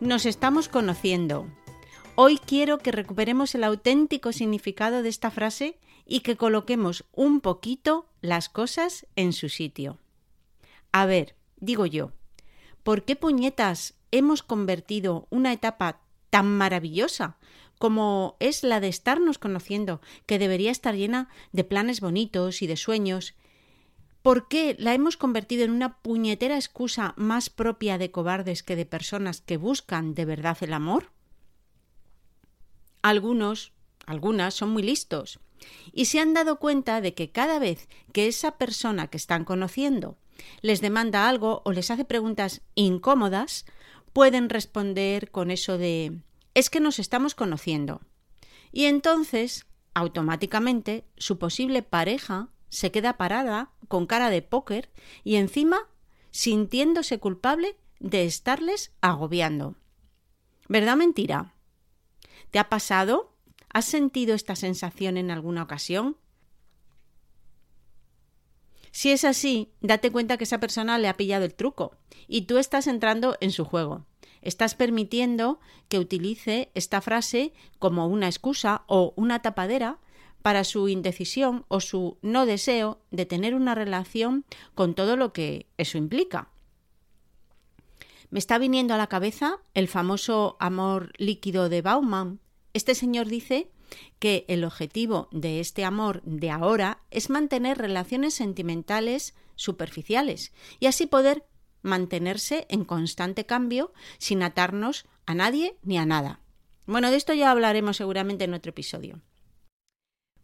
Nos estamos conociendo. Hoy quiero que recuperemos el auténtico significado de esta frase y que coloquemos un poquito las cosas en su sitio. A ver, digo yo, ¿por qué puñetas hemos convertido una etapa tan maravillosa como es la de estarnos conociendo, que debería estar llena de planes bonitos y de sueños, ¿Por qué la hemos convertido en una puñetera excusa más propia de cobardes que de personas que buscan de verdad el amor? Algunos, algunas son muy listos y se han dado cuenta de que cada vez que esa persona que están conociendo les demanda algo o les hace preguntas incómodas, pueden responder con eso de es que nos estamos conociendo. Y entonces, automáticamente, su posible pareja se queda parada con cara de póker y encima sintiéndose culpable de estarles agobiando. ¿Verdad mentira? ¿Te ha pasado? ¿Has sentido esta sensación en alguna ocasión? Si es así, date cuenta que esa persona le ha pillado el truco y tú estás entrando en su juego. Estás permitiendo que utilice esta frase como una excusa o una tapadera para su indecisión o su no deseo de tener una relación con todo lo que eso implica. Me está viniendo a la cabeza el famoso amor líquido de Bauman. Este señor dice que el objetivo de este amor de ahora es mantener relaciones sentimentales superficiales y así poder mantenerse en constante cambio sin atarnos a nadie ni a nada. Bueno, de esto ya hablaremos seguramente en otro episodio.